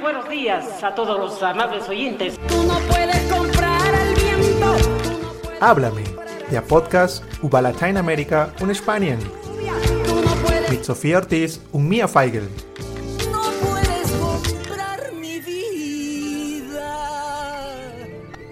buenos días a todos los amables oyentes. Tú no puedes comprar el viento. No Háblame, der Podcast über Lateinamerika und Spanien Tú no puedes, mit Sofía Ortiz und Mia Feigl. no puedes comprar mi vida.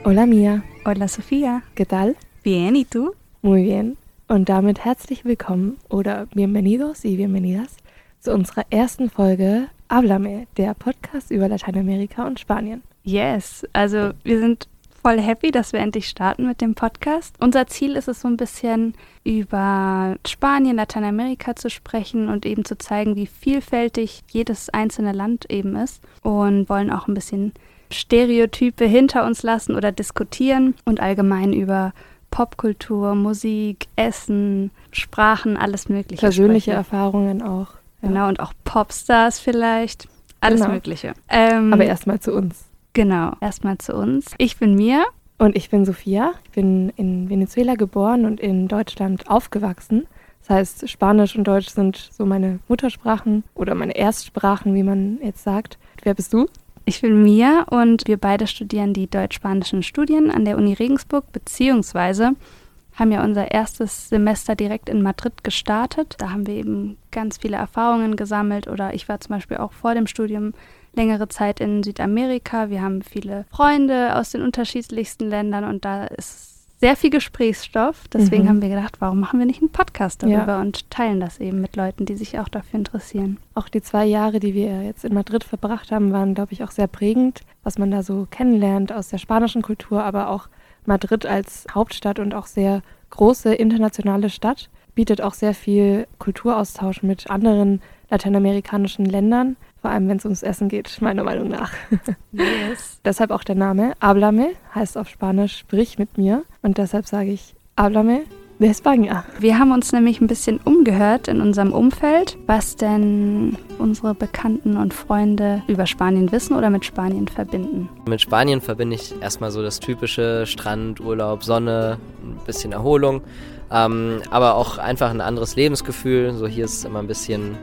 Hola Mia, Hola Sofía. ¿qué tal? Bien, ¿y tú? Muy bien. Und damit herzlich willkommen oder bienvenidos y bienvenidas zu unserer ersten Folge Háblame, der Podcast über Lateinamerika und Spanien. Yes, also wir sind voll happy, dass wir endlich starten mit dem Podcast. Unser Ziel ist es so ein bisschen über Spanien, Lateinamerika zu sprechen und eben zu zeigen, wie vielfältig jedes einzelne Land eben ist und wollen auch ein bisschen Stereotype hinter uns lassen oder diskutieren und allgemein über Popkultur, Musik, Essen, Sprachen, alles Mögliche. Persönliche sprechen. Erfahrungen auch. Ja. Genau, und auch Popstars vielleicht. Alles Genau. Mögliche. Ähm, Aber erstmal zu uns. Genau, erstmal zu uns. Ich bin Mia. Und ich bin Sophia. Ich bin in Venezuela geboren und in Deutschland aufgewachsen. Das heißt, Spanisch und Deutsch sind so meine Muttersprachen oder meine Erstsprachen, wie man jetzt sagt. Wer bist du? Ich bin Mia und wir beide studieren die deutsch-spanischen Studien an der Uni Regensburg, beziehungsweise haben ja unser erstes Semester direkt in Madrid gestartet. Da haben wir eben ganz viele Erfahrungen gesammelt oder ich war zum Beispiel auch vor dem Studium längere Zeit in Südamerika. Wir haben viele Freunde aus den unterschiedlichsten Ländern und da ist sehr viel Gesprächsstoff. Deswegen Mhm. haben wir gedacht, warum machen wir nicht einen Podcast darüber Ja. und teilen das eben mit Leuten, die sich auch dafür interessieren. Auch die zwei Jahre, die wir jetzt in Madrid verbracht haben, waren, glaube ich, auch sehr prägend, was man da so kennenlernt aus der spanischen Kultur, aber auch Madrid als Hauptstadt und auch sehr große internationale Stadt bietet auch sehr viel Kulturaustausch mit anderen lateinamerikanischen Ländern, vor allem wenn es ums Essen geht, meiner Meinung nach. Yes. deshalb auch der Name Háblame, heißt auf Spanisch sprich mit mir und deshalb sage ich Háblame España. Wir haben uns nämlich ein bisschen umgehört in unserem Umfeld, was denn unsere Bekannten und Freunde über Spanien wissen oder mit Spanien verbinden. Mit Spanien verbinde ich erstmal so das typische Strand, Urlaub, Sonne, ein bisschen Erholung, ähm, aber auch einfach ein anderes Lebensgefühl. So hier ist es immer ein bisschen,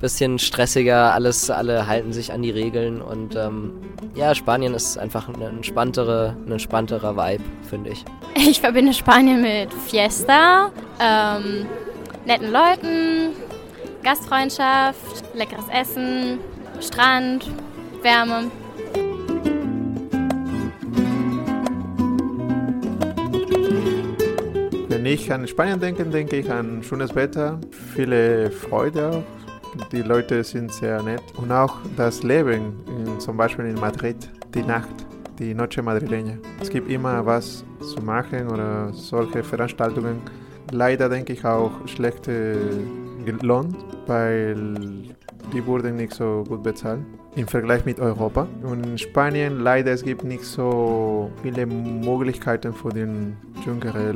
bisschen stressiger, alles, alle halten sich an die Regeln und ähm, ja, Spanien ist einfach ein entspanntere, ein entspannterer Vibe, finde ich. Ich verbinde Spanien mit Fiesta, ähm, netten Leuten, Gastfreundschaft, leckeres Essen, Strand, Wärme. Wenn ich an Spanien denke, denke ich an schönes Wetter, viele Freude auch. Die Leute sind sehr nett und auch das Leben, in, zum Beispiel in Madrid, die Nacht, die Noche Madrileña. Es gibt immer was zu machen oder solche Veranstaltungen. Leider denke ich auch schlechte gelohnt, weil die wurden nicht so gut bezahlt im Vergleich mit Europa. Und in Spanien leider es gibt nicht so viele Möglichkeiten für die jüngere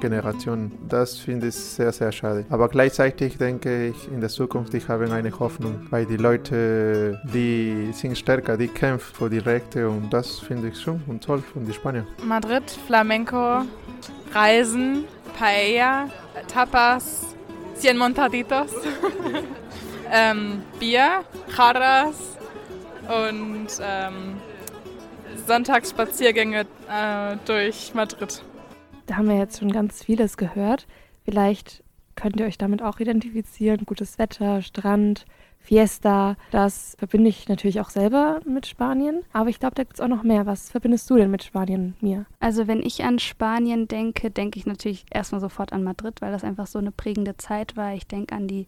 Generation. Das finde ich sehr, sehr schade. Aber gleichzeitig denke ich, in der Zukunft, ich habe eine Hoffnung, weil die Leute, die sind stärker, die kämpfen für die Rechte und das finde ich schön und toll von den Spaniern. Madrid, Flamenco, Reisen, Paella, Tapas, Cien Montaditos, ähm, Bier, Jarras und ähm, Sonntagsspaziergänge äh, durch Madrid. Da haben wir jetzt schon ganz vieles gehört. Vielleicht könnt ihr euch damit auch identifizieren. Gutes Wetter, Strand, Fiesta. Das verbinde ich natürlich auch selber mit Spanien. Aber ich glaube, da gibt es auch noch mehr. Was verbindest du denn mit Spanien, mir? Also wenn ich an Spanien denke, denke ich natürlich erstmal sofort an Madrid, weil das einfach so eine prägende Zeit war. Ich denke an die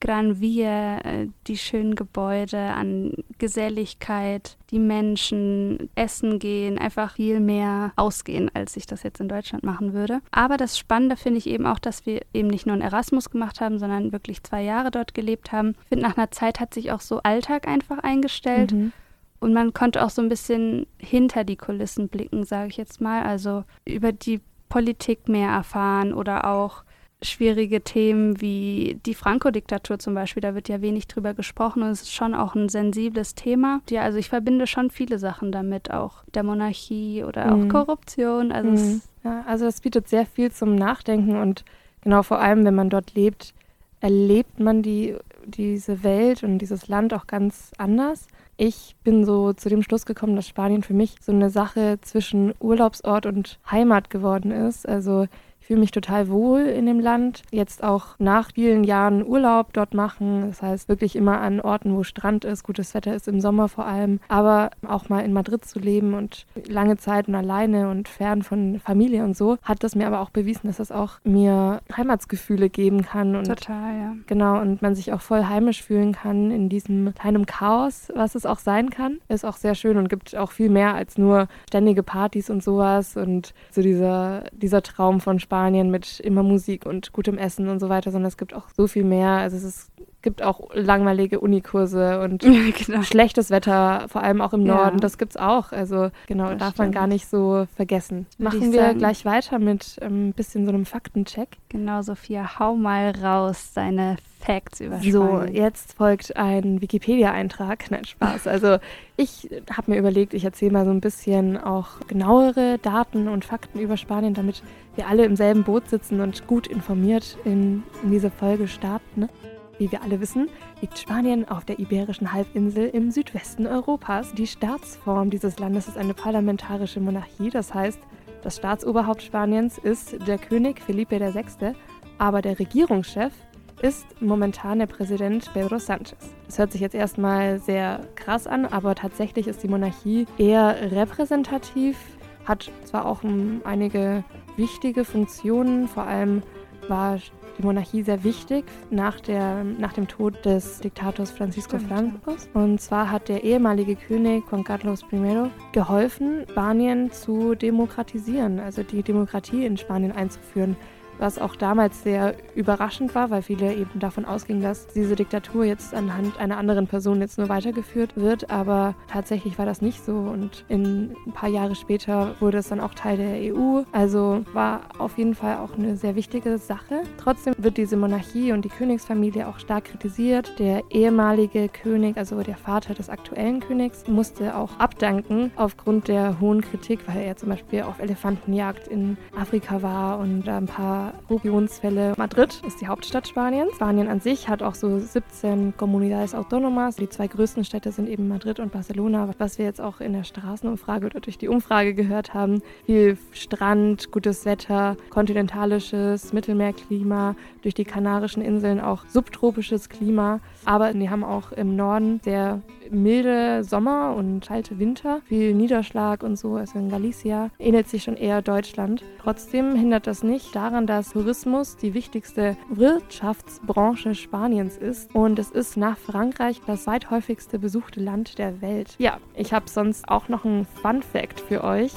Gran Via, äh, die schönen Gebäude, an Geselligkeit, die Menschen, essen gehen, einfach viel mehr ausgehen, als ich das jetzt in Deutschland machen würde. Aber das Spannende finde ich eben auch, dass wir eben nicht nur einen Erasmus gemacht haben, sondern wirklich zwei Jahre dort gelebt haben. Ich finde, nach einer Zeit hat sich auch so Alltag einfach eingestellt. Mhm. Und man konnte auch so ein bisschen hinter die Kulissen blicken, sage ich jetzt mal. Also über die Politik mehr erfahren oder auch schwierige Themen wie die Franco-Diktatur zum Beispiel. Da wird ja wenig drüber gesprochen und es ist schon auch ein sensibles Thema. Ja, also ich verbinde schon viele Sachen damit, auch der Monarchie oder Mhm. auch Korruption. Also Mhm. es, Ja, also das bietet sehr viel zum Nachdenken und genau vor allem, wenn man dort lebt, erlebt man die, diese Welt und dieses Land auch ganz anders. Ich bin so zu dem Schluss gekommen, dass Spanien für mich so eine Sache zwischen Urlaubsort und Heimat geworden ist. Also ich fühle mich total wohl in dem Land. Jetzt auch nach vielen Jahren Urlaub dort machen. Das heißt, wirklich immer an Orten, wo Strand ist, gutes Wetter ist im Sommer vor allem. Aber auch mal in Madrid zu leben und lange Zeit und alleine und fern von Familie und so, hat das mir aber auch bewiesen, dass das auch mir Heimatsgefühle geben kann. Und Total, ja. Genau, und man sich auch voll heimisch fühlen kann in diesem kleinen Chaos, was es auch sein kann. Ist auch sehr schön und gibt auch viel mehr als nur ständige Partys und sowas und so dieser, dieser Traum von Spanien Spanien mit immer Musik und gutem Essen und so weiter, sondern es gibt auch so viel mehr. Also es ist, gibt auch langweilige Unikurse und genau. schlechtes Wetter, vor allem auch im Ja. Norden. Das gibt's auch. Also genau, Das darf man stimmt. gar nicht so vergessen. Machen wir sagen. gleich weiter mit ein bisschen so einem Faktencheck. Genau, Sophia, hau mal raus deine Facts über So, Spanien. jetzt folgt ein Wikipedia-Eintrag. Nein, Spaß. Also ich habe mir überlegt, ich erzähle mal so ein bisschen auch genauere Daten und Fakten über Spanien, damit wir alle im selben Boot sitzen und gut informiert in, in diese Folge starten. Ne? Wie wir alle wissen, liegt Spanien auf der Iberischen Halbinsel im Südwesten Europas. Die Staatsform dieses Landes ist eine parlamentarische Monarchie, das heißt, das Staatsoberhaupt Spaniens ist der König Felipe VI., aber der Regierungschef ist momentan der Präsident Pedro Sanchez. Das hört sich jetzt erstmal sehr krass an, aber tatsächlich ist die Monarchie eher repräsentativ, hat zwar auch ähm, einige wichtige Funktionen, vor allem war die Monarchie sehr wichtig nach, der, nach dem Tod des Diktators Francisco. Francos. Und zwar hat der ehemalige König Juan Carlos I. geholfen, Spanien zu demokratisieren, also die Demokratie in Spanien einzuführen was auch damals sehr überraschend war, weil viele eben davon ausgingen, dass diese Diktatur jetzt anhand einer anderen Person jetzt nur weitergeführt wird. Aber tatsächlich war das nicht so und in ein paar Jahre später wurde es dann auch Teil der EU. Also war auf jeden Fall auch eine sehr wichtige Sache. Trotzdem wird diese Monarchie und die Königsfamilie auch stark kritisiert. Der ehemalige König, also der Vater des aktuellen Königs, musste auch abdanken aufgrund der hohen Kritik, weil er zum Beispiel auf Elefantenjagd in Afrika war und ein paar Korruptionsfälle. Madrid ist die Hauptstadt Spaniens. Spanien an sich hat auch so 17 Comunidades Autónomas. Die zwei größten Städte sind eben Madrid und Barcelona, was wir jetzt auch in der Straßenumfrage oder durch die Umfrage gehört haben. Viel Strand, gutes Wetter, kontinentalisches Mittelmeerklima, durch die Kanarischen Inseln auch subtropisches Klima. Aber die haben auch im Norden sehr milde Sommer und kalte Winter, viel Niederschlag und so. Also in Galicia ähnelt sich schon eher Deutschland. Trotzdem hindert das nicht daran, dass Tourismus die wichtigste Wirtschaftsbranche Spaniens ist. Und es ist nach Frankreich das zweithäufigste besuchte Land der Welt. Ja, ich habe sonst auch noch einen Fun Fact für euch.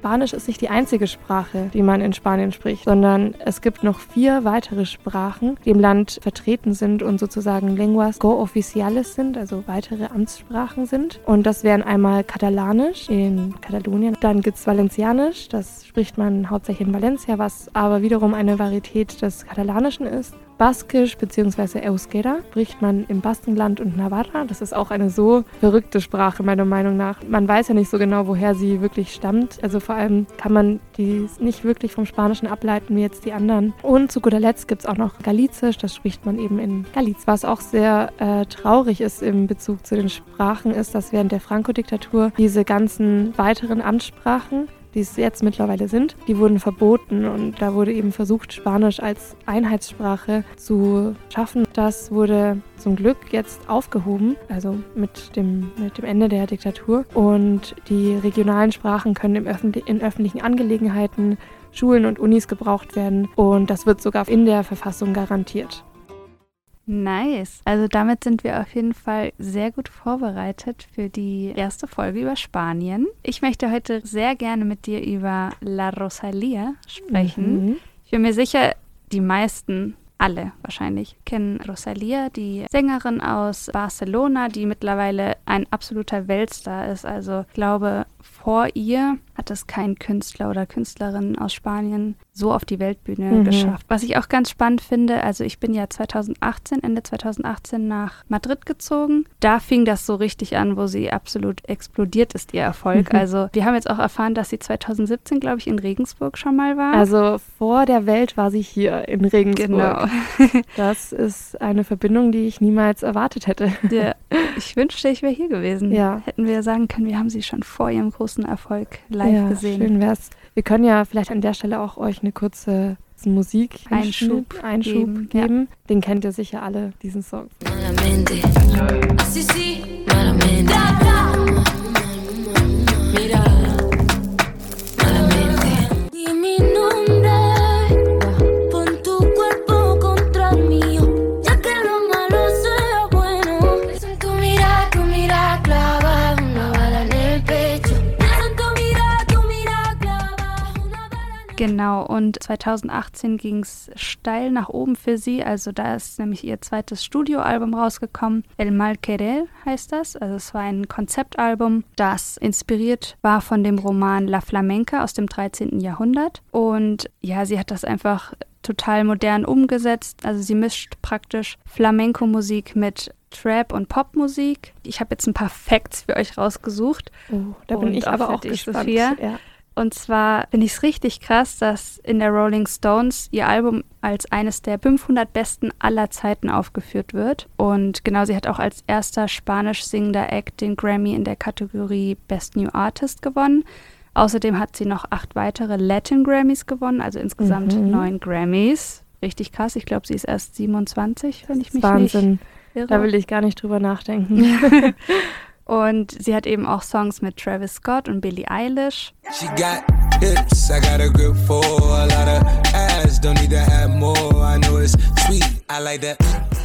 Spanisch ist nicht die einzige Sprache, die man in Spanien spricht, sondern es gibt noch vier weitere Sprachen, die im Land vertreten sind und sozusagen Lenguas cooficiales sind, also weitere Amtssprachen sind. Und das wären einmal Katalanisch in Katalonien, dann gibt es Valencianisch, das spricht man hauptsächlich in Valencia, was aber wiederum eine Varietät des Katalanischen ist. Baskisch bzw. Euskera spricht man im Baskenland und Navarra. Das ist auch eine so verrückte Sprache, meiner Meinung nach. Man weiß ja nicht so genau, woher sie wirklich stammt. Also vor allem kann man die nicht wirklich vom Spanischen ableiten, wie jetzt die anderen. Und zu guter Letzt gibt es auch noch Galizisch. Das spricht man eben in Galiz. Was auch sehr äh, traurig ist im Bezug zu den Sprachen, ist, dass während der Franco-Diktatur diese ganzen weiteren Amtssprachen die es jetzt mittlerweile sind, die wurden verboten und da wurde eben versucht, Spanisch als Einheitssprache zu schaffen. Das wurde zum Glück jetzt aufgehoben, also mit dem, mit dem Ende der Diktatur. Und die regionalen Sprachen können im öffentlich, in öffentlichen Angelegenheiten, Schulen und Unis gebraucht werden und das wird sogar in der Verfassung garantiert. Nice. Also damit sind wir auf jeden Fall sehr gut vorbereitet für die erste Folge über Spanien. Ich möchte heute sehr gerne mit dir über La Rosalia sprechen. Mhm. Ich bin mir sicher, die meisten, alle wahrscheinlich, kennen Rosalia, die Sängerin aus Barcelona, die mittlerweile ein absoluter Weltstar ist. Also ich glaube, vor ihr hat es kein Künstler oder Künstlerin aus Spanien so auf die Weltbühne Mhm. geschafft. Was ich auch ganz spannend finde, also ich bin ja 2018, Ende 2018 nach Madrid gezogen. Da fing das so richtig an, wo sie absolut explodiert ist, ihr Erfolg. Mhm. Also wir haben jetzt auch erfahren, dass sie 2017, glaube ich, in Regensburg schon mal war. Also vor der Welt war sie hier in Regensburg. genau. Das ist eine Verbindung, die ich niemals erwartet hätte. Ja, ich wünschte, ich wäre hier gewesen. Ja. Hätten wir sagen können, wir haben sie schon vor ihrem großen Erfolg live ja, gesehen. Schön wär's. Wir können ja vielleicht an der Stelle auch euch eine kurze Musik Einschub Einschub geben, geben. ja. Den kennt ihr sicher alle, diesen Song. Malamente. Genau, und 2018 ging es steil nach oben für sie. Also da ist nämlich ihr zweites Studioalbum rausgekommen. El Mal Querer heißt das. Also es war ein Konzeptalbum, das inspiriert war von dem Roman La Flamenca aus dem 13. Jahrhundert. Und ja, sie hat das einfach total modern umgesetzt. Also sie mischt praktisch Flamenco-Musik mit Trap und Popmusik. Ich habe jetzt ein paar Facts für euch rausgesucht. Oh, da bin Und ich aber auch gespannt. Sophia. Ja. Und zwar finde ich es richtig krass, dass in der Rolling Stones ihr Album als eines der 500 besten aller Zeiten aufgeführt wird. Und genau, sie hat auch als erster spanisch singender Act den Grammy in der Kategorie Best New Artist gewonnen. Außerdem hat sie noch acht weitere Latin Grammys gewonnen, also insgesamt Mhm. neun Grammys. Richtig krass. Ich glaube, sie ist erst 27, wenn ich mich Wahnsinn. nicht irre. Da will ich gar nicht drüber nachdenken. Und sie hat eben auch Songs mit Travis Scott und Billie Eilish. She got hips, I got a grip for a lot of ass. Don't need to have more. I know it's sweet, I like that.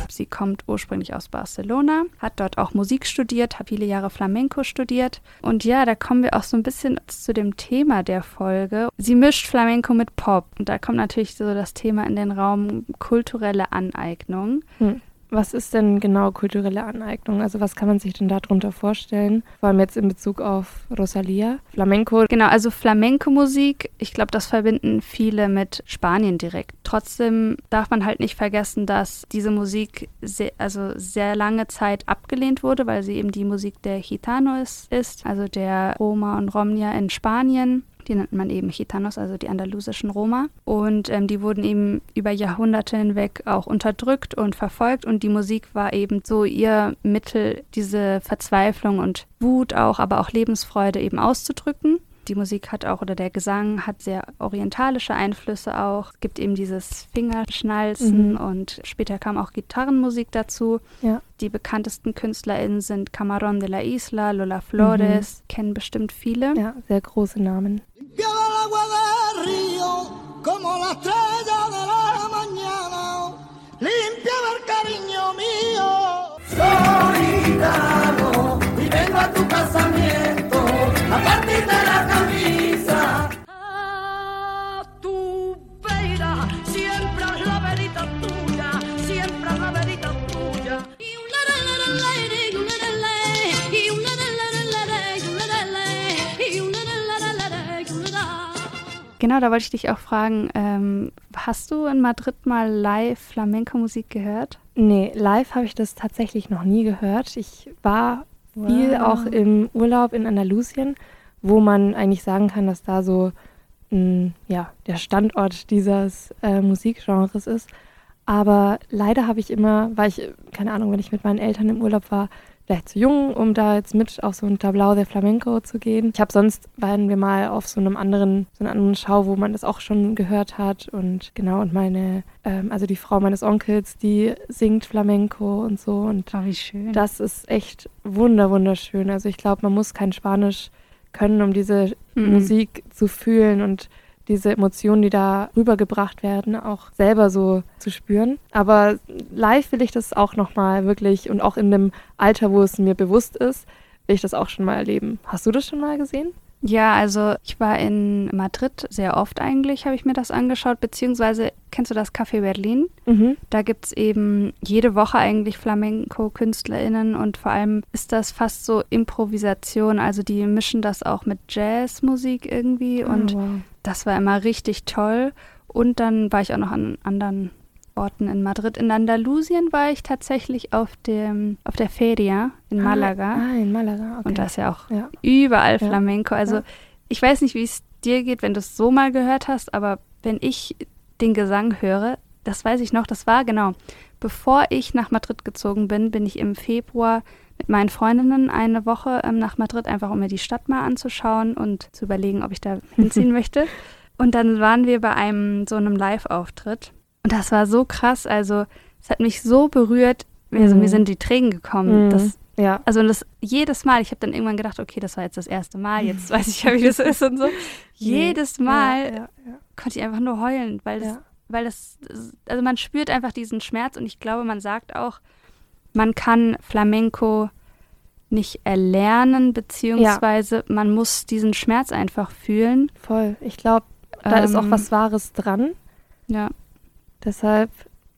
Sie kommt ursprünglich aus Barcelona, hat dort auch Musik studiert, hat viele Jahre Flamenco studiert. Und ja, da kommen wir auch so ein bisschen zu dem Thema der Folge. Sie mischt Flamenco mit Pop. Und da kommt natürlich so das Thema in den Raum kulturelle Aneignung. Hm. Was ist denn genau kulturelle Aneignung? Also was kann man sich denn darunter vorstellen? Vor allem jetzt in Bezug auf Rosalia. Flamenco, Genau, also Flamenco-Musik, ich glaube, das verbinden viele mit Spanien direkt. Trotzdem darf man halt nicht vergessen, dass diese Musik sehr, also sehr lange Zeit abgelehnt wurde, weil sie eben die Musik der Gitanos ist, also der Roma und Romnia in Spanien. Die nennt man eben Gitanos, also die andalusischen Roma. Und ähm, die wurden eben über Jahrhunderte hinweg auch unterdrückt und verfolgt. Und die Musik war eben so ihr Mittel, diese Verzweiflung und Wut auch, aber auch Lebensfreude eben auszudrücken. Die Musik hat auch, oder der Gesang hat sehr orientalische Einflüsse auch. Es gibt eben dieses Fingerschnalzen Mhm. und später kam auch Gitarrenmusik dazu. Ja. Die bekanntesten KünstlerInnen sind Camarón de la Isla, Lola Flores, kennen bestimmt viele. ja, sehr große Namen. Limpiaba el agua del río como la estrella de la mañana. Limpiaba el cariño mío. Soy gitano y vengo a tu casamiento a Genau, da wollte ich dich auch fragen, ähm, hast du in Madrid mal live Flamenco-Musik gehört? Nee, live habe ich das tatsächlich noch nie gehört. Ich war viel Wow. auch im Urlaub in Andalusien, wo man eigentlich sagen kann, dass da so mh, ja, der Standort dieses äh, Musikgenres ist. Aber leider habe ich immer, weil ich, keine Ahnung, wenn ich mit meinen Eltern im Urlaub war, vielleicht zu jung, um da jetzt mit auf so ein Tablau der Flamenco zu gehen. Ich habe sonst, waren wir mal auf so einem anderen, so einer anderen Schau, wo man das auch schon gehört hat. Und genau, und meine, ähm, also die Frau meines Onkels, die singt Flamenco und so. Und Oh, wie schön. das ist echt wunder, wunderschön. Also ich glaube, man muss kein Spanisch können, um diese Mhm. Musik zu fühlen und diese Emotionen, die da rübergebracht werden, auch selber so zu spüren. Aber live will ich das auch nochmal wirklich und auch in dem Alter, wo es mir bewusst ist, will ich das auch schon mal erleben. Hast du das schon mal gesehen? Ja, also ich war in Madrid sehr oft eigentlich, habe ich mir das angeschaut, beziehungsweise kennst du das Café Berlin? Mhm. Da gibt es eben jede Woche eigentlich Flamenco-KünstlerInnen und vor allem ist das fast so Improvisation, also die mischen das auch mit Jazzmusik irgendwie und oh, wow. Das war immer richtig toll. Und dann war ich auch noch an anderen Orten in Madrid. In Andalusien war ich tatsächlich auf, dem, auf der Feria in Malaga. Ah, in Malaga, okay. Und da ist ja auch Ja. überall Ja. Flamenco. Also Ja. ich weiß nicht, wie es dir geht, wenn du es so mal gehört hast, aber wenn ich den Gesang höre, das weiß ich noch, das war genau, bevor ich nach Madrid gezogen bin, bin ich im Februar mit meinen Freundinnen eine Woche ähm, nach Madrid, einfach um mir die Stadt mal anzuschauen und zu überlegen, ob ich da hinziehen möchte. Und dann waren wir bei einem so einem Live-Auftritt. Und das war so krass. Also, es hat mich so berührt. Also, Mhm. mir sind die Tränen gekommen. Mhm. Das, Ja. also das jedes Mal, ich habe dann irgendwann gedacht, okay, das war jetzt das erste Mal, jetzt weiß ich ja, wie das ist und so. Jedes Mal Ja, ja, ja. konnte ich einfach nur heulen, weil das, weil das, also man spürt einfach diesen Schmerz und ich glaube, man sagt auch, man kann Flamenco nicht erlernen, beziehungsweise man muss diesen Schmerz einfach fühlen. Voll. Ich glaube, da ist auch Ähm, was Wahres dran. Ja, Deshalb,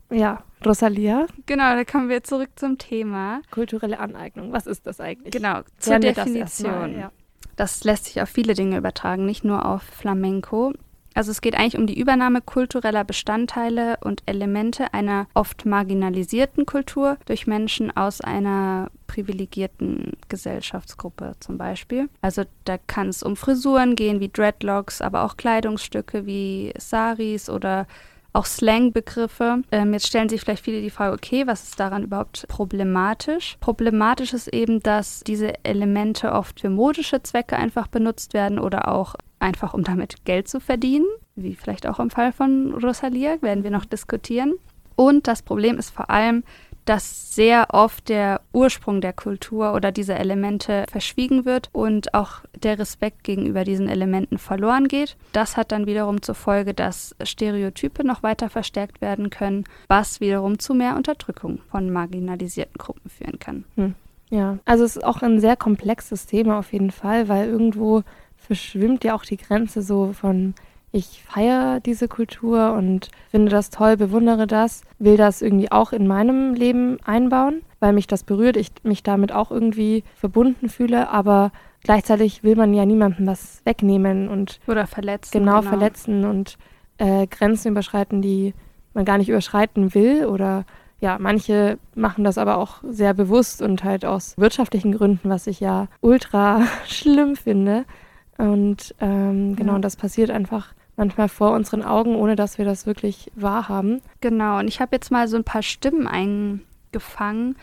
ja, Rosalia, genau, da kommen wir zurück zum Thema. kulturelle Aneignung. Was ist das eigentlich? Genau, zur wir das Definition. erstmal, ja. Das lässt sich auf viele Dinge übertragen, nicht nur auf Flamenco. Also es geht eigentlich um die Übernahme kultureller Bestandteile und Elemente einer oft marginalisierten Kultur durch Menschen aus einer privilegierten Gesellschaftsgruppe zum Beispiel. Also da kann es um Frisuren gehen wie Dreadlocks, aber auch Kleidungsstücke wie Saris oder auch Slang-Begriffe. Ähm, jetzt stellen sich vielleicht viele die Frage, okay, was ist daran überhaupt problematisch? Problematisch ist eben, dass diese Elemente oft für modische Zwecke einfach benutzt werden oder auch einfach, um damit Geld zu verdienen, wie vielleicht auch im Fall von Rosalia, werden wir noch diskutieren. Und das Problem ist vor allem, dass sehr oft der Ursprung der Kultur oder dieser Elemente verschwiegen wird und auch der Respekt gegenüber diesen Elementen verloren geht. Das hat dann wiederum zur Folge, dass Stereotype noch weiter verstärkt werden können, was wiederum zu mehr Unterdrückung von marginalisierten Gruppen führen kann. Ja, also es ist auch ein sehr komplexes Thema auf jeden Fall, weil irgendwo verschwimmt ja auch die Grenze so von ich feiere diese Kultur und finde das toll, bewundere das, will das irgendwie auch in meinem Leben einbauen, weil mich das berührt, ich mich damit auch irgendwie verbunden fühle, aber gleichzeitig will man ja niemandem was wegnehmen und Oder verletzen. genau, verletzen und äh, Grenzen überschreiten, die man gar nicht überschreiten will. Oder ja, manche machen das aber auch sehr bewusst und halt aus wirtschaftlichen Gründen, was ich ja ultra schlimm finde. Und ähm, genau, Ja. das passiert einfach manchmal vor unseren Augen, ohne dass wir das wirklich wahrhaben. Genau, und ich habe jetzt mal so ein paar Stimmen eingefangen,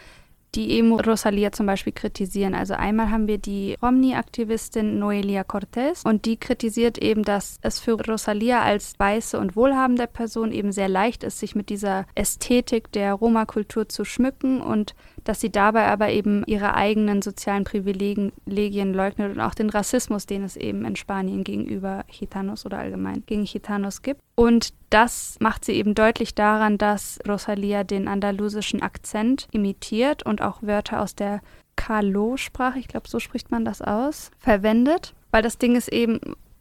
die eben Rosalia zum Beispiel kritisieren. Also einmal haben wir die Romney-Aktivistin Noelia Cortez und die kritisiert eben, dass es für Rosalia als weiße und wohlhabende Person eben sehr leicht ist, sich mit dieser Ästhetik der Roma-Kultur zu schmücken und dass sie dabei aber eben ihre eigenen sozialen Privilegien leugnet und auch den Rassismus, den es eben in Spanien gegenüber Gitanos oder allgemein gegen Gitanos gibt. Und das macht sie eben deutlich daran, dass Rosalia den andalusischen Akzent imitiert und auch Wörter aus der Calo-Sprache, ich glaube, so spricht man das aus, verwendet. Weil das Ding ist eben,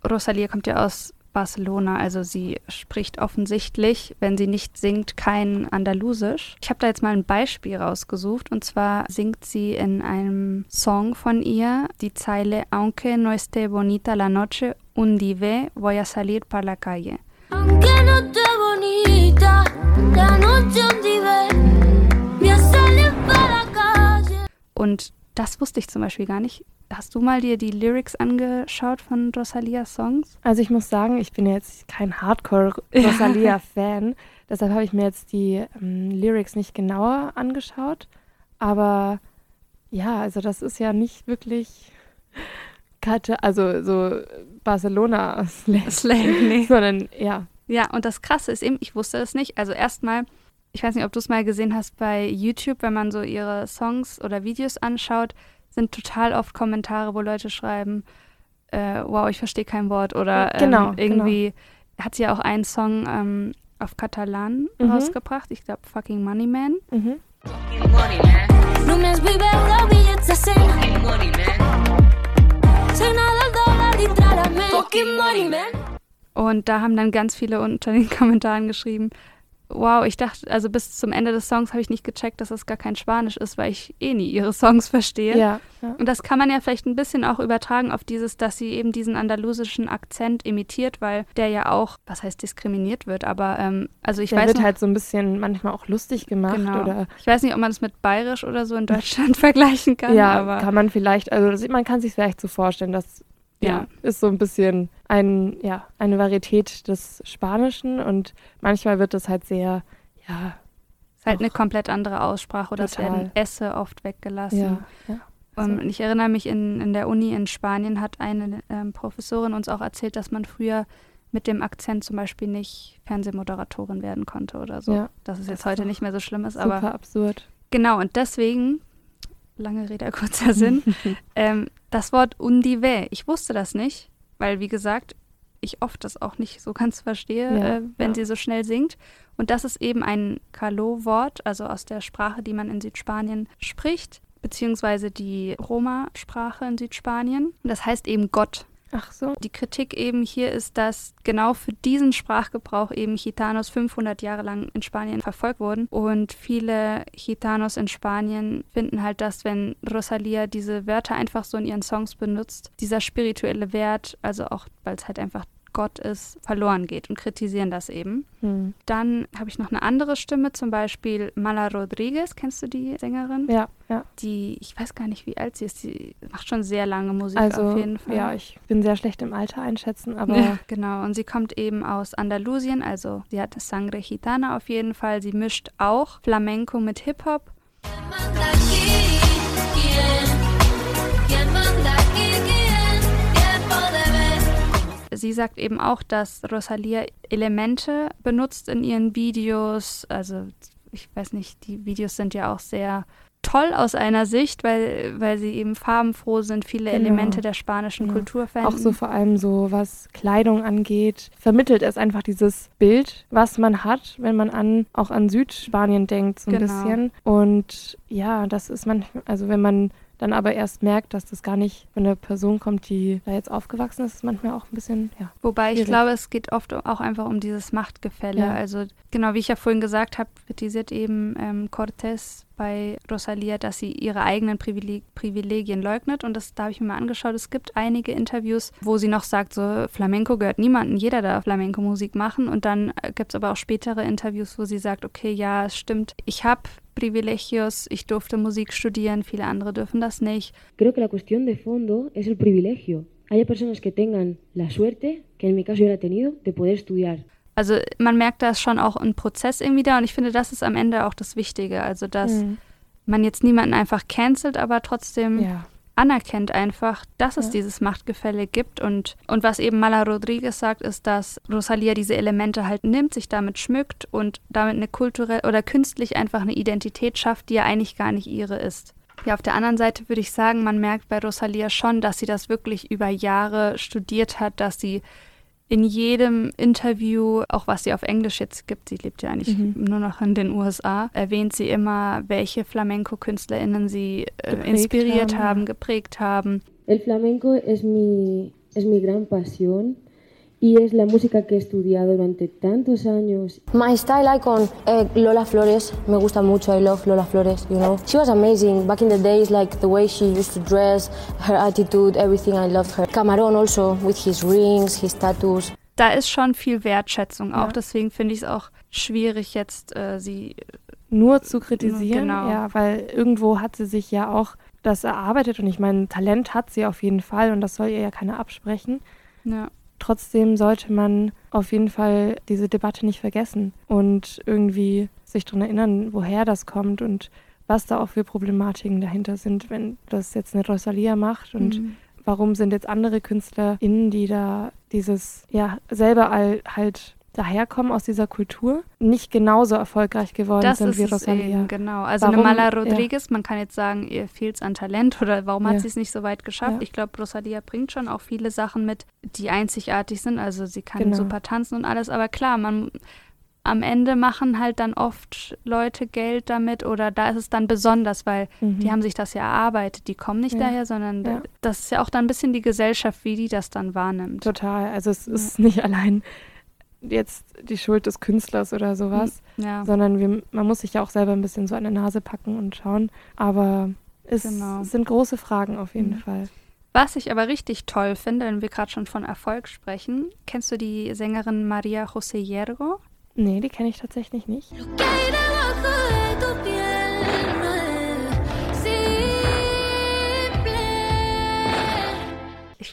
Rosalia kommt ja aus Barcelona, also sie spricht offensichtlich, wenn sie nicht singt, kein Andalusisch. Ich habe da jetzt mal ein Beispiel rausgesucht und zwar singt sie in einem Song von ihr die Zeile Aunque no esté bonita la noche, un día voy a salir para la calle. Aunque no esté bonita, la noche un día voy a salir para la calle. Und das wusste ich zum Beispiel gar nicht. Hast du mal dir die Lyrics angeschaut von Rosalias Songs? Also ich muss sagen, ich bin jetzt kein Hardcore-Rosalia-Fan. Deshalb habe ich mir jetzt die ähm, Lyrics nicht genauer angeschaut. Aber ja, also das ist ja nicht wirklich Kata also so Barcelona-Slang, Slang, nee. sondern ja. Ja, und das Krasse ist eben, ich wusste das nicht. Also erstmal, ich weiß nicht, ob du es mal gesehen hast bei YouTube, wenn man so ihre Songs oder Videos anschaut, sind total oft Kommentare, wo Leute schreiben, äh, wow, ich verstehe kein Wort oder ähm, Genau, irgendwie hat sie ja auch einen Song ähm, auf Katalan Mhm. rausgebracht, ich glaube Fucking Money Man. Mhm. Del dòlar i Und da haben dann ganz viele unter den Kommentaren geschrieben, wow, ich dachte, also bis zum Ende des Songs habe ich nicht gecheckt, dass das gar kein Spanisch ist, weil ich eh nie ihre Songs verstehe. Ja, ja. Und das kann man ja vielleicht ein bisschen auch übertragen auf dieses, dass sie eben diesen andalusischen Akzent imitiert, weil der ja auch, was heißt diskriminiert wird, aber ähm, also ich Der weiß wird noch, halt so ein bisschen manchmal auch lustig gemacht genau. oder ich weiß nicht, ob man das mit bayerisch oder so in Deutschland vergleichen kann, ja, aber kann man vielleicht, also man kann sich vielleicht so vorstellen, dass ja, ist so ein bisschen ein, ja, eine Varietät des Spanischen und manchmal wird das halt sehr, ja, ist halt eine komplett andere Aussprache oder es total. werden Esse oft weggelassen. ja, ja. Ähm, und ich erinnere mich, in, in der Uni in Spanien hat eine ähm, Professorin uns auch erzählt, dass man früher mit dem Akzent zum Beispiel nicht Fernsehmoderatorin werden konnte oder so. Ja, dass es jetzt heute nicht mehr so schlimm ist, super aber absurd. genau, und deswegen, lange Rede, kurzer Sinn, ähm, das Wort undive, ich wusste das nicht, weil wie gesagt, ich oft das auch nicht so ganz verstehe, Ja, äh, wenn ja. sie so schnell singt. Und das ist eben ein Kalo-Wort, also aus der Sprache, die man in Südspanien spricht, beziehungsweise die Roma-Sprache in Südspanien. Und das heißt eben Gott. Ach so. Die Kritik eben hier ist, dass genau für diesen Sprachgebrauch eben Gitanos 500 Jahre lang in Spanien verfolgt wurden. Und viele Gitanos in Spanien finden halt, dass wenn Rosalia diese Wörter einfach so in ihren Songs benutzt, dieser spirituelle Wert, also auch weil es halt einfach Gott ist, verloren geht und kritisieren das eben. Hm. Dann habe ich noch eine andere Stimme, zum Beispiel Mala Rodriguez. Kennst du die Sängerin? Ja, ja. Die, ich weiß gar nicht, wie alt sie ist. Sie macht schon sehr lange Musik Also, auf jeden Fall. ja, ich bin sehr schlecht im Alter einschätzen, aber Ja, genau. Und sie kommt eben aus Andalusien, also sie hat Sangre Gitana auf jeden Fall. Sie mischt auch Flamenco mit Hip-Hop. manda aquí? ¿Quién? ¿Quién manda Sie sagt eben auch, dass Rosalia Elemente benutzt in ihren Videos. Also ich weiß nicht, die Videos sind ja auch sehr toll aus einer Sicht, weil, weil sie eben farbenfroh sind, viele Genau. Elemente der spanischen Ja. Kultur verwenden. auch so vor allem so, was Kleidung angeht, vermittelt es einfach dieses Bild, was man hat, wenn man an auch an Südspanien denkt, so ein Genau. bisschen. Und ja, das ist manchmal, also wenn man dann aber erst merkt, dass das gar nicht von der Person kommt, die da jetzt aufgewachsen ist, ist manchmal auch ein bisschen, ja. Wobei ich glaube, es geht oft auch einfach um dieses Machtgefälle. Ja. Also genau wie ich ja vorhin gesagt habe, kritisiert eben ähm, Cortés bei Rosalia, dass sie ihre eigenen Privileg Privilegien leugnet. Und das da habe ich mir mal angeschaut. Es gibt einige Interviews, wo sie noch sagt, so Flamenco gehört niemandem, jeder darf Flamenco-Musik machen. Und dann äh, gibt es aber auch spätere Interviews, wo sie sagt, okay, ja, es stimmt, ich habe Privilegios, ich durfte Musik studieren, viele andere dürfen das nicht. Creo que la cuestión de fondo es el privilegio. Haya personas que tengan la suerte, que en mi caso yo la he tenido, de poder estudiar. Also man merkt da ist schon auch ein Prozess irgendwie da und ich finde, das ist am Ende auch das Wichtige. Also dass Mhm. man jetzt niemanden einfach cancelt, aber trotzdem ja. anerkennt einfach, dass es Ja. dieses Machtgefälle gibt. Und, und was eben Mala Rodriguez sagt, ist, dass Rosalia diese Elemente halt nimmt, sich damit schmückt und damit eine kulturell oder künstlich einfach eine Identität schafft, die ja eigentlich gar nicht ihre ist. Ja, auf der anderen Seite würde ich sagen, man merkt bei Rosalia schon, dass sie das wirklich über Jahre studiert hat, dass sie in jedem Interview, auch was sie auf Englisch jetzt gibt, sie lebt ja eigentlich Mhm. nur noch in den USA, erwähnt sie immer, welche Flamenco-KünstlerInnen sie äh, inspiriert haben, haben, geprägt haben. El flamenco es mi, es mi gran pasión y es la música que he estudiado durante tantos años. My style icon, uh, Lola Flores. Me gusta mucho. I love Lola Flores. You know, she was amazing back in the days. Like the way she used to dress, her attitude, everything. I loved her. Camarón also with his rings, his tattoos. Da ist schon viel Wertschätzung auch, Ja. deswegen finde ich es auch schwierig jetzt äh, sie nur zu kritisieren, Genau. ja, weil irgendwo hat sie sich ja auch das erarbeitet und ich meine, Talent hat sie auf jeden Fall und das soll ihr ja keiner absprechen. ja, Trotzdem sollte man auf jeden Fall diese Debatte nicht vergessen und irgendwie sich daran erinnern, woher das kommt und was da auch für Problematiken dahinter sind, wenn das jetzt eine Rosalia macht und Mhm. warum sind jetzt andere KünstlerInnen, die da dieses, ja, selber all, halt daherkommen aus dieser Kultur, nicht genauso erfolgreich geworden das sind wie Rosalia. eben, genau. Also Warum- eine Mala ja. Rodriguez, man kann jetzt sagen, ihr fehlt es an Talent oder warum hat Ja. sie es nicht so weit geschafft? Ja. Ich glaube, Rosalia bringt schon auch viele Sachen mit, die einzigartig sind. Also sie kann Genau. super tanzen und alles, aber klar, man am Ende machen halt dann oft Leute Geld damit oder da ist es dann besonders, weil Mhm. die haben sich das ja erarbeitet. Die kommen nicht Ja. daher, sondern Ja. das ist ja auch dann ein bisschen die Gesellschaft, wie die das dann wahrnimmt. Total. Also es ist nicht allein jetzt die Schuld des Künstlers oder sowas, Ja. sondern wir, man muss sich ja auch selber ein bisschen so an der Nase packen und schauen. Aber es, Genau. es sind große Fragen auf jeden Mhm. Fall. Was ich aber richtig toll finde, wenn wir gerade schon von Erfolg sprechen, kennst du die Sängerin Maria José Hierro? Nee, die kenne ich tatsächlich nicht.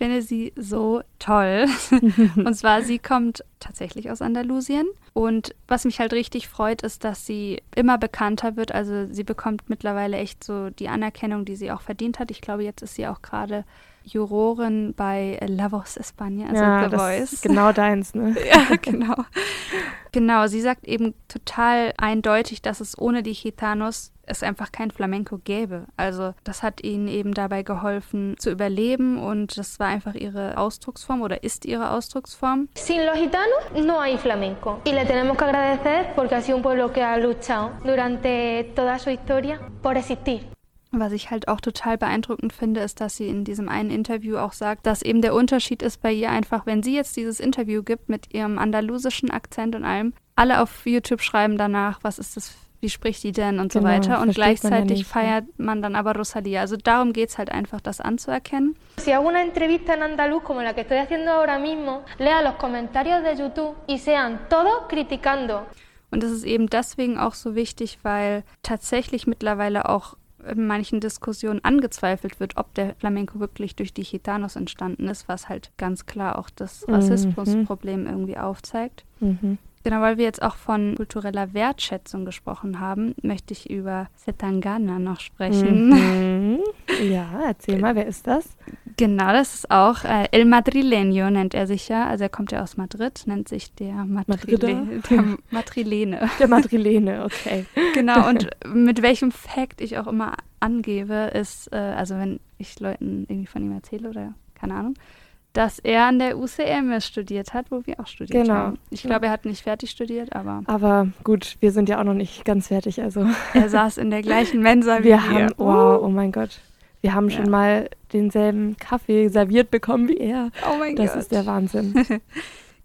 Finde sie so toll. und zwar, sie kommt tatsächlich aus Andalusien. Und was mich halt richtig freut, ist, dass sie immer bekannter wird. Also sie bekommt mittlerweile echt so die Anerkennung, die sie auch verdient hat. Ich glaube, jetzt ist sie auch gerade Jurorin bei La Voz España, also ja, The das Voice. ist genau deins, ne? Ja, genau. Genau, sie sagt eben total eindeutig, dass es ohne die Gitanos es einfach kein Flamenco gäbe. Also das hat ihnen eben dabei geholfen zu überleben und das war einfach ihre Ausdrucksform oder ist ihre Ausdrucksform. Sin los gitanos no hay flamenco. Y le tenemos que agradecer porque ha sido un pueblo que ha luchado durante toda su historia por existir. Was ich halt auch total beeindruckend finde, ist, dass sie in diesem einen Interview auch sagt, dass eben der Unterschied ist bei ihr einfach, wenn sie jetzt dieses Interview gibt mit ihrem andalusischen Akzent und allem, alle auf YouTube schreiben danach, was ist das, wie spricht die denn und so Genau, weiter. Und versteht man ja gleichzeitig ne? feiert man dann aber Rosalia. Also darum geht es halt einfach, das anzuerkennen. Si hago una entrevista en andaluz como la que estoy haciendo ahora mismo, lea los comentarios de YouTube y sean todos criticando. Und das ist eben deswegen auch so wichtig, weil tatsächlich mittlerweile auch in manchen Diskussionen angezweifelt wird, ob der Flamenco wirklich durch die Gitanos entstanden ist, was halt ganz klar auch das Mhm. Rassismusproblem irgendwie aufzeigt. Mhm. Genau, weil wir jetzt auch von kultureller Wertschätzung gesprochen haben, möchte ich über Setangana noch sprechen. Mhm. Ja, erzähl mal, wer ist das? Genau, das ist auch äh, El Madrileño nennt er sich ja. Also er kommt ja aus Madrid, nennt sich der, Madrider? Madrile der Madrilene. Der Madrilene, okay. Genau, und mit welchem Fact ich auch immer angebe, ist, äh, also wenn ich Leuten irgendwie von ihm erzähle oder keine Ahnung, dass er an der UCM studiert hat, wo wir auch studiert Genau. haben. Ich glaube, er hat nicht fertig studiert, aber Aber gut, wir sind ja auch noch nicht ganz fertig, also. er saß in der gleichen Mensa wie Wir wir. haben, wow, oh mein Gott. Wir haben Ja. schon mal denselben Kaffee serviert bekommen wie er. Oh mein Das Gott. ist der Wahnsinn.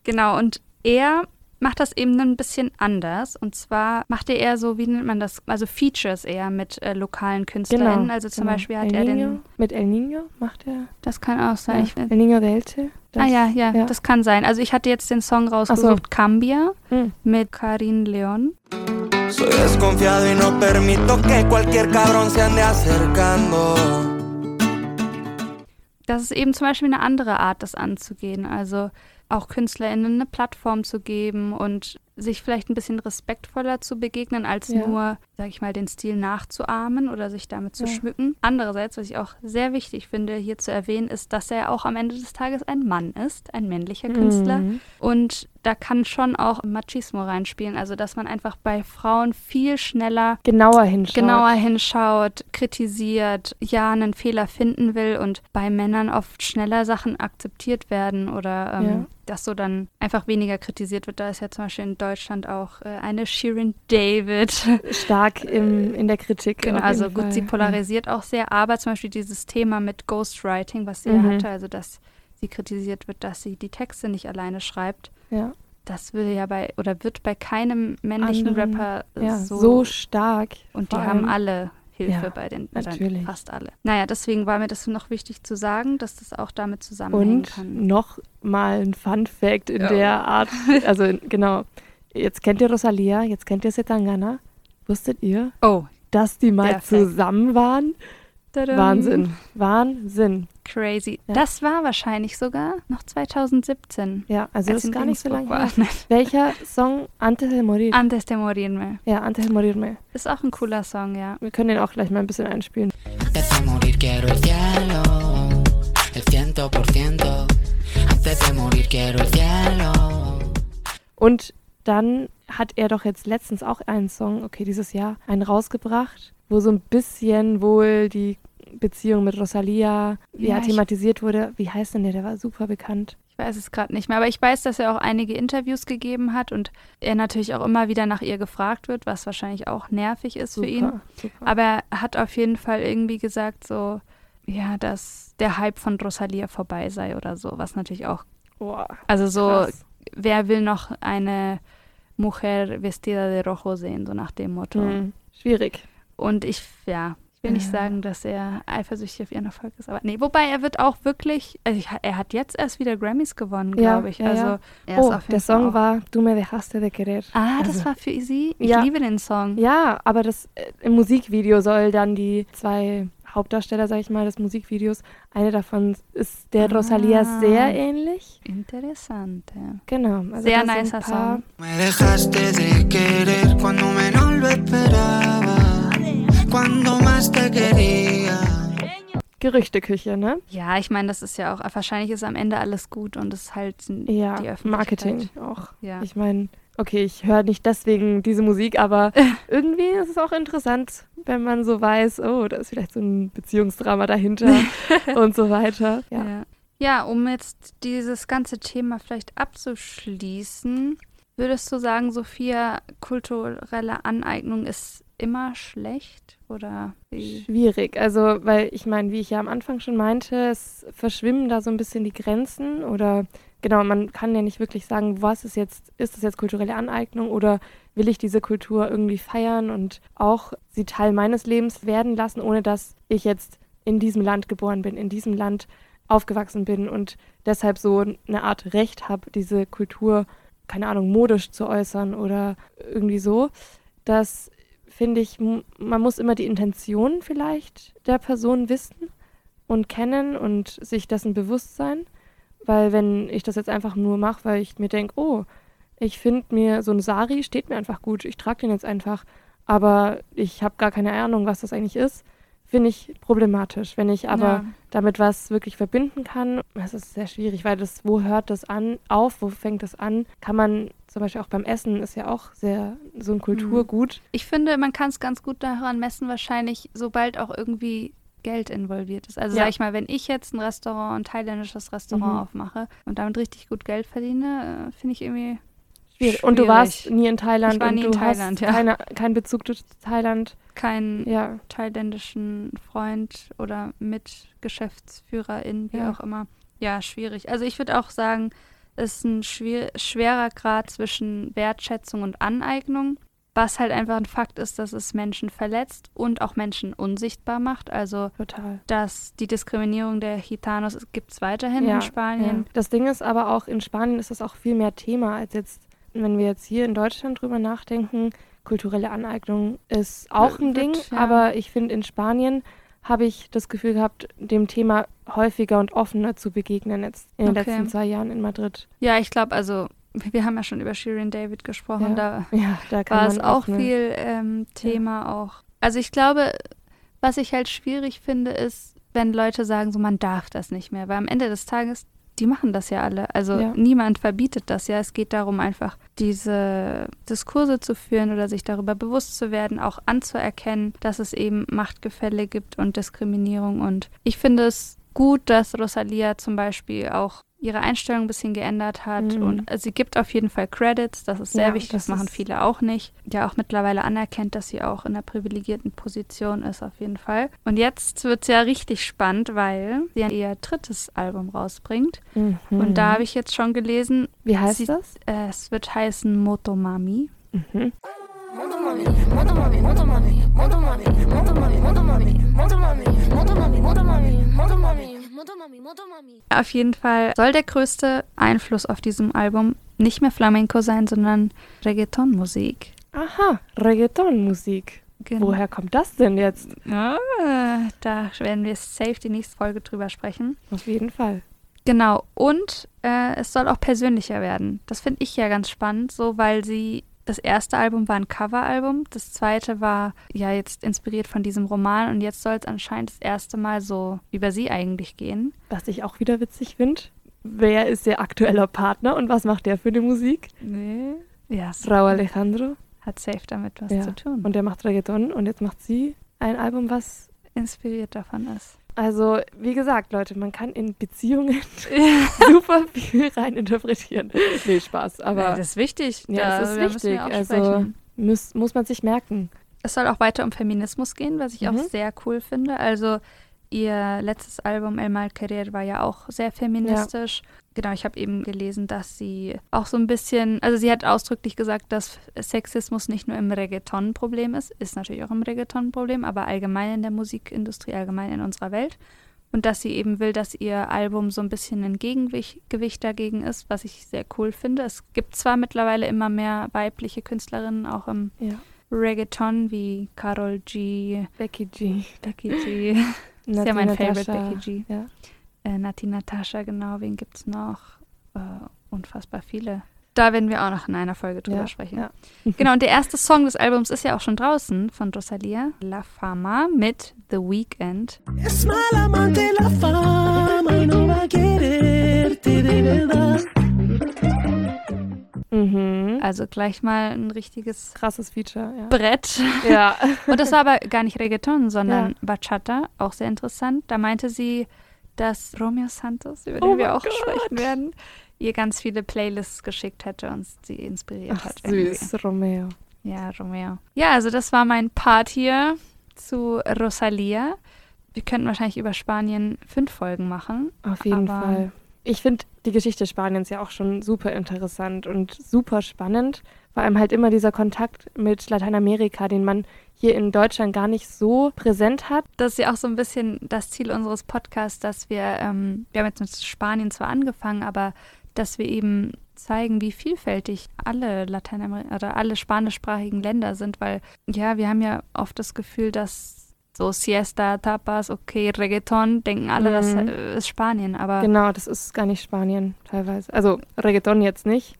Genau, und er macht das eben ein bisschen anders. Und zwar macht er eher so, wie nennt man das, also Features eher mit äh, lokalen KünstlerInnen. Genau. Also zum genau. Beispiel hat El er Niño, den, Mit El Niño macht er. das kann auch sein. Ja, El Niño de Elche. Das, ah ja, ja, ja. das kann sein. Also ich hatte jetzt den Song rausgesucht, Cambia, Hm. mit Karin Leon. Soy desconfiado y no permito que cualquier cabrón se ande acercando. Das ist eben zum Beispiel eine andere Art, das anzugehen. Also auch KünstlerInnen eine Plattform zu geben und sich vielleicht ein bisschen respektvoller zu begegnen, als Ja. nur, sag ich mal, den Stil nachzuahmen oder sich damit zu Ja. schmücken. Andererseits, was ich auch sehr wichtig finde, hier zu erwähnen, ist, dass er auch am Ende des Tages ein Mann ist, ein männlicher Künstler. Mhm. Und da kann schon auch Machismo reinspielen. Also, dass man einfach bei Frauen viel schneller Genauer hinschaut. genauer hinschaut, kritisiert, ja, einen Fehler finden will und bei Männern oft schneller Sachen akzeptiert werden oder ähm, Ja. dass so dann einfach weniger kritisiert wird. Da ist ja zum Beispiel in Deutschland auch äh, eine Shirin David. Stark im, in der Kritik. Genau, also gut, Fall. sie polarisiert auch sehr, aber zum Beispiel dieses Thema mit Ghostwriting, was sie Mhm. hatte, also dass sie kritisiert wird, dass sie die Texte nicht alleine schreibt. Ja. Das würde ja bei oder wird bei keinem männlichen Anderen, Rapper äh, ja, so, so stark. und die haben alle Hilfe Ja, bei den natürlich. fast alle. Naja, deswegen war mir das noch wichtig zu sagen, dass das auch damit zusammenhängen Und kann. noch mal ein Fun Fact in Ja. der Art. Also in- genau. Jetzt kennt ihr Rosalia, jetzt kennt ihr Setangana. Wusstet ihr, Oh, dass die mal der Fact. zusammen waren? tadam. Wahnsinn. Wahnsinn. Crazy. Ja. Das war wahrscheinlich sogar noch 2017. Ja, also als das ist gar nicht so lange her. Welcher Song Antes de Morir? Antes de morirme. ja, Antes de Morirme. Ist auch ein cooler Song, ja. Wir können den auch gleich mal ein bisschen einspielen. Antes de morir quiero el cielo, el ciento por ciento. Antes de morir quiero el cielo. Und dann hat er doch jetzt letztens auch einen Song, okay, dieses Jahr, einen rausgebracht, wo so ein bisschen wohl die Beziehung mit Rosalia ja, Ja, thematisiert wurde. Wie heißt denn der? Der war super bekannt. Ich weiß es gerade nicht mehr, aber ich weiß, dass er auch einige Interviews gegeben hat und er natürlich auch immer wieder nach ihr gefragt wird, was wahrscheinlich auch nervig ist Super, für ihn. super. Aber er hat auf jeden Fall irgendwie gesagt, so, ja, dass der Hype von Rosalia vorbei sei oder so, was natürlich auch. Boah, also so, krass. wer will noch eine Mujer vestida de rojo sehen, so nach dem Motto. Hm, schwierig. Und ich, ja, ich will nicht Ja. sagen, dass er eifersüchtig auf ihren Erfolg ist, aber nee, wobei er wird auch wirklich, also ich, er hat jetzt erst wieder Grammys gewonnen, glaube ich. ja, also ja. er ist Oh, der Song auch- war Du me dejaste de querer. Ah, das Also- war für sie. Ich Ja. liebe den Song. Ja, aber das äh, im Musikvideo soll dann die zwei Hauptdarsteller, sag ich mal, des Musikvideos, eine davon ist der Rosalia Ah. sehr ähnlich. Interessante. Genau. Also Sehr nicer paar- Song. Me dejaste de querer cuando menos lo esperaba, cuando más te quería. Gerüchteküche, ne? Ja, ich meine, das ist ja auch, wahrscheinlich ist am Ende alles gut und es ist halt Ja, die Öffentlichkeit. Marketing auch. Ja. Ich meine, okay, ich höre nicht deswegen diese Musik, aber irgendwie ist es auch interessant, wenn man so weiß, oh, da ist vielleicht so ein Beziehungsdrama dahinter und so weiter. Ja. Ja. ja, um jetzt dieses ganze Thema vielleicht abzuschließen, würdest du sagen, Sophia, kulturelle Aneignung ist immer schlecht oder wie? Schwierig. Also, weil ich meine, wie ich ja am Anfang schon meinte, es verschwimmen da so ein bisschen die Grenzen oder genau, man kann ja nicht wirklich sagen, was ist jetzt, ist das jetzt kulturelle Aneignung oder will ich diese Kultur irgendwie feiern und auch sie Teil meines Lebens werden lassen, ohne dass ich jetzt in diesem Land geboren bin, in diesem Land aufgewachsen bin und deshalb so eine Art Recht habe, diese Kultur, keine Ahnung, modisch zu äußern oder irgendwie so. Das finde ich, man muss immer die Intention vielleicht der Person wissen und kennen und sich dessen bewusst sein. Weil wenn ich das jetzt einfach nur mache, weil ich mir denke, oh, ich finde mir so ein Sari steht mir einfach gut, ich trage den jetzt einfach, aber ich habe gar keine Ahnung, was das eigentlich ist, finde ich problematisch. Wenn ich aber Ja. damit was wirklich verbinden kann, das ist sehr schwierig, weil das, wo hört das an, auf, wo fängt das an, kann man zum Beispiel auch beim Essen ist ja auch sehr so ein Kulturgut. Ich finde, man kann es ganz gut daran messen, wahrscheinlich, sobald auch irgendwie Geld involviert ist. Also Ja. sag ich mal, wenn ich jetzt ein Restaurant, ein thailändisches Restaurant Mhm. aufmache und damit richtig gut Geld verdiene, äh, finde ich irgendwie Schwierig. Und du warst nie in Thailand Ich war und nie du in Thailand, hast ja. keine, keinen Bezug zu Thailand. keinen Ja. thailändischen Freund oder Mitgeschäftsführerin, wie Ja. auch immer. Ja, schwierig. Also ich würde auch sagen, es ist ein schwer, schwerer Grad zwischen Wertschätzung und Aneignung, was halt einfach ein Fakt ist, dass es Menschen verletzt und auch Menschen unsichtbar macht. Also Total. dass die Diskriminierung der Gitanos gibt es weiterhin Ja, in Spanien. Ja. Das Ding ist aber auch, in Spanien ist das auch viel mehr Thema als jetzt, wenn wir jetzt hier in Deutschland drüber nachdenken. Kulturelle Aneignung ist auch ein Ding, ja. aber ich finde, in Spanien habe ich das Gefühl gehabt, dem Thema häufiger und offener zu begegnen jetzt in den Okay. letzten zwei Jahren in Madrid. Ja, ich glaube, also wir haben ja schon über Shirin David gesprochen, Ja. da Ja, da war es auch eine- viel ähm, Thema auch. Also ich glaube, was ich halt schwierig finde, ist, wenn Leute sagen, so man darf das nicht mehr, weil am Ende des Tages, die machen das ja alle. Also Ja. niemand verbietet das ja. Es geht darum, einfach diese Diskurse zu führen oder sich darüber bewusst zu werden, auch anzuerkennen, dass es eben Machtgefälle gibt und Diskriminierung. Und ich finde es gut, dass Rosalia zum Beispiel auch ihre Einstellung ein bisschen geändert hat Mhm. und äh, sie gibt auf jeden Fall Credits, das ist sehr Ja, wichtig, das, das machen viele auch nicht. Ja, auch mittlerweile anerkennt, dass sie auch in einer privilegierten Position ist, auf jeden Fall. Und jetzt wird es ja richtig spannend, weil sie ihr drittes Album rausbringt. Mhm. Und da habe ich jetzt schon gelesen. Wie heißt sie, das? Äh, es wird heißen Motomami. Mhm. Auf jeden Fall soll der größte Einfluss auf diesem Album nicht mehr Flamenco sein, sondern Reggaeton-Musik. Aha, Reggaeton-Musik. Genau. Woher kommt das denn jetzt? Ah, da werden wir safe die nächste Folge drüber sprechen. Auf jeden Fall. Genau, und äh, es soll auch persönlicher werden. Das finde ich ja ganz spannend, so weil sie das erste Album war ein Coveralbum, das zweite war ja jetzt inspiriert von diesem Roman und jetzt soll es anscheinend das erste Mal so über sie eigentlich gehen. Was ich auch wieder witzig finde. Wer ist ihr aktueller Partner und was macht der für die Musik? Nee. Ja, es Frau Alejandro. hat safe damit was Ja. zu tun. Und der macht Reggaeton und jetzt macht sie ein Album, was inspiriert davon ist. Also, wie gesagt, Leute, man kann in Beziehungen super viel reininterpretieren. Nee, Spaß. Aber Ja, das ist wichtig. Ja, Da- das ist wichtig. auch Also muss, muss man sich merken. Es soll auch weiter um Feminismus gehen, was ich auch Mhm. sehr cool finde. Also ihr letztes Album El Mal Querer war ja auch sehr feministisch. Genau, ich habe eben gelesen, dass sie auch so ein bisschen, also sie hat ausdrücklich gesagt, dass Sexismus nicht nur im Reggaeton ein Problem ist, ist natürlich auch im Reggaeton ein Problem, aber allgemein in der Musikindustrie, allgemein in unserer Welt. Und dass sie eben will, dass ihr Album so ein bisschen ein Gegengewicht Gewicht dagegen ist, was ich sehr cool finde. Es gibt zwar mittlerweile immer mehr weibliche Künstlerinnen, auch im Ja. Reggaeton wie Carol G, Becky G. Becky G. ist ja mein Natascha, Favorite, Becky G. Ja. Äh, Nati Natascha, genau, wen gibt's noch? Äh, unfassbar viele. Da werden wir auch noch in einer Folge drüber Ja, sprechen. ja. Genau, und der erste Song des Albums ist ja auch schon draußen von Rosalia, La Fama mit The Weeknd. Es mala Mhm. Also gleich mal ein richtiges Krasses Feature, ja. Brett. Ja. Und das war aber gar nicht Reggaeton, sondern Ja. Bachata, auch sehr interessant. Da meinte sie, dass Romeo Santos, über Oh den wir mein auch Gott. sprechen werden, ihr ganz viele Playlists geschickt hätte und sie inspiriert Ach, hat. irgendwie. süß, Romeo. Ja, Romeo. Ja, also das war mein Part hier zu Rosalia. Wir könnten wahrscheinlich über Spanien fünf Folgen machen. Auf jeden Fall. Ich finde die Geschichte Spaniens ja auch schon super interessant und super spannend. Vor allem halt immer dieser Kontakt mit Lateinamerika, den man hier in Deutschland gar nicht so präsent hat. Das ist ja auch so ein bisschen das Ziel unseres Podcasts, dass wir, ähm, wir haben jetzt mit Spanien zwar angefangen, aber dass wir eben zeigen, wie vielfältig alle Lateinamerika oder alle spanischsprachigen Länder sind, weil ja, wir haben ja oft das Gefühl, dass so Siesta, Tapas, okay, Reggaeton, denken alle, das Mhm. äh, ist Spanien, aber Genau, das ist gar nicht Spanien teilweise. Also Reggaeton jetzt nicht.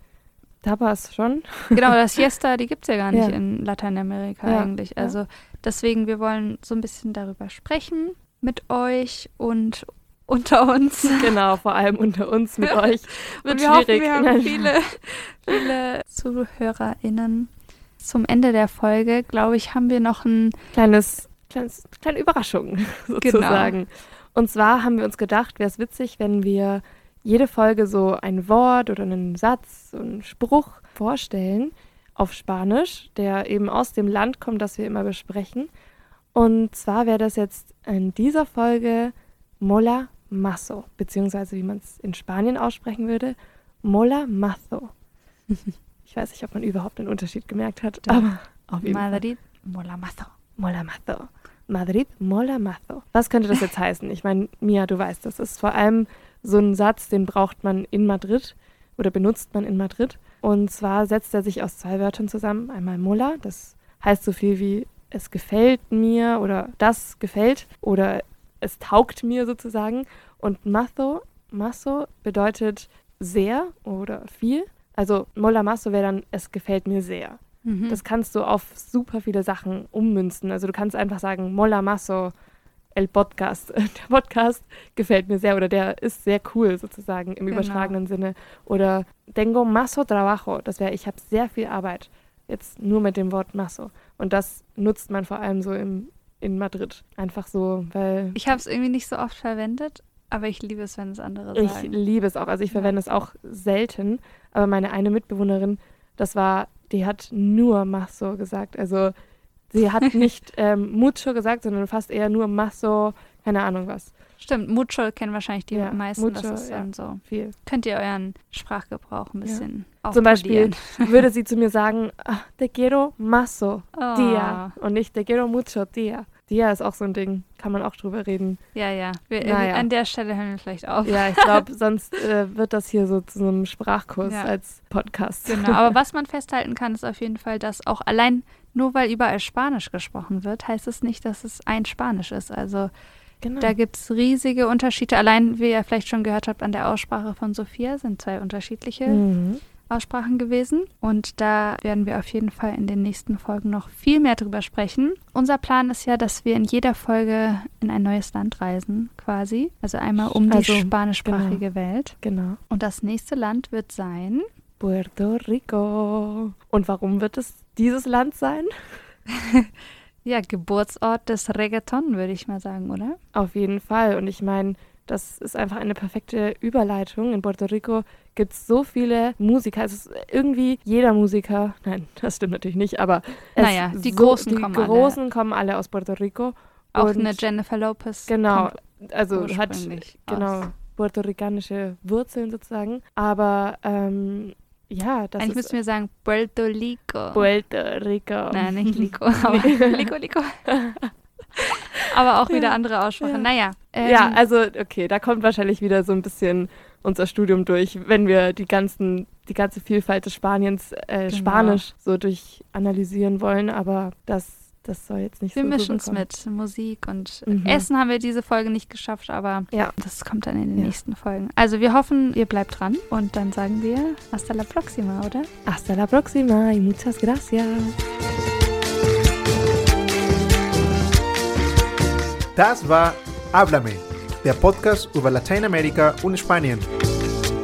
Tapas schon. Genau, das Siesta, die gibt es ja gar nicht Ja. in Lateinamerika Ja, eigentlich. ja. Also deswegen, wir wollen so ein bisschen darüber sprechen mit euch und unter uns. Genau, vor allem unter uns mit euch. Und Wird wir hoffen, schwierig. wir haben viele, viele ZuhörerInnen. Zum Ende der Folge, glaube ich, haben wir noch ein kleines, kleines, kleine Überraschung Genau. sozusagen. Und zwar haben wir uns gedacht, wäre es witzig, wenn wir jede Folge so ein Wort oder einen Satz, so einen Spruch vorstellen auf Spanisch, der eben aus dem Land kommt, das wir immer besprechen. Und zwar wäre das jetzt in dieser Folge Mola Mazo, beziehungsweise wie man es in Spanien aussprechen würde, Mola Mazo. Ich weiß nicht, ob man überhaupt einen Unterschied gemerkt hat, Doch. aber auf jeden Fall. Madrid, Mola Mazo. Mola Mazo. Madrid, Mola Mazo. Was könnte das jetzt heißen? Ich meine, Mia, du weißt, das ist vor allem so ein Satz, den braucht man in Madrid oder benutzt man in Madrid. Und zwar setzt er sich aus zwei Wörtern zusammen. Einmal Mola, das heißt so viel wie es gefällt mir oder das gefällt oder es taugt mir sozusagen. Und Mazo, Mazo bedeutet sehr oder viel. Also Mola Mazo wäre dann es gefällt mir sehr. Mhm. Das kannst du auf super viele Sachen ummünzen. Also du kannst einfach sagen, Mola Maso, el Podcast. Der Podcast gefällt mir sehr oder der ist sehr cool sozusagen im Genau. übertragenen Sinne. Oder tengo maso trabajo. Das wäre, ich habe sehr viel Arbeit. Jetzt nur mit dem Wort maso. Und das nutzt man vor allem so im, in Madrid. Einfach so, weil Ich habe es irgendwie nicht so oft verwendet, aber ich liebe es, wenn es andere ich sagen. liebe es auch. Also ich verwende es auch selten. Aber meine eine Mitbewohnerin, das war, die hat nur Maso gesagt. Also sie hat nicht ähm, mucho gesagt, sondern fast eher nur Maso, keine Ahnung was. Stimmt, mucho kennen wahrscheinlich die Ja, meisten. mucho, das ist ja, dann so. Viel. Könnt ihr euren Sprachgebrauch ein bisschen Zum Beispiel würde sie zu mir sagen, ah, te quiero maso, Oh. dia. Und nicht te quiero mucho, dia. Dia ist auch so ein Ding, kann man auch drüber reden. Ja, ja. Wir, Naja. An der Stelle hören wir vielleicht auf. Ja, ich glaube, sonst äh, wird das hier so zu einem Sprachkurs Ja. als Podcast. Genau, aber was man festhalten kann, ist auf jeden Fall, dass auch allein nur weil überall Spanisch gesprochen wird, heißt es nicht, dass es ein Spanisch ist. Also Genau. da gibt es riesige Unterschiede. Allein, wie ihr vielleicht schon gehört habt, an der Aussprache von Sophia sind zwei unterschiedliche Mhm. Aussprachen gewesen. Und da werden wir auf jeden Fall in den nächsten Folgen noch viel mehr drüber sprechen. Unser Plan ist ja, dass wir in jeder Folge in ein neues Land reisen, quasi. Also einmal um die Also, spanischsprachige Welt. Genau. Und das nächste Land wird sein. Puerto Rico. Und warum wird es dieses Land sein? ja, Geburtsort des Reggaeton, würde ich mal sagen, oder? Auf jeden Fall. Und ich meine, das ist einfach eine perfekte Überleitung. In Puerto Rico gibt es so viele Musiker. Also irgendwie jeder Musiker, nein, das stimmt natürlich nicht, aber es Naja, die so, Großen die kommen alle. Großen kommen alle aus Puerto Rico. Auch eine Jennifer Lopez. Genau, also hat genau aus. puerto-ricanische Wurzeln sozusagen. Aber ähm, ja, das Eigentlich ist müssten wir sagen Puerto Rico. Puerto Rico. Nein, nicht Lico, aber Lico, Lico. aber auch wieder andere Aussprache. Ja. Naja. ähm, ja, also okay, da kommt wahrscheinlich wieder so ein bisschen unser Studium durch, wenn wir die ganzen, die ganze Vielfalt des Spaniens, äh, Genau. Spanisch so durchanalysieren wollen, aber das, das soll jetzt nicht Wir so mischen es mit Musik und Mhm. Essen haben wir diese Folge nicht geschafft, aber Ja. das kommt dann in den Ja. nächsten Folgen. Also wir hoffen, ihr bleibt dran und dann sagen wir hasta la próxima, oder? Hasta la próxima y muchas gracias. Das war Háblame, der Podcast über Lateinamerika und Spanien.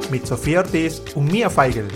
Mit Sophia Ortiz und Mia Feigl.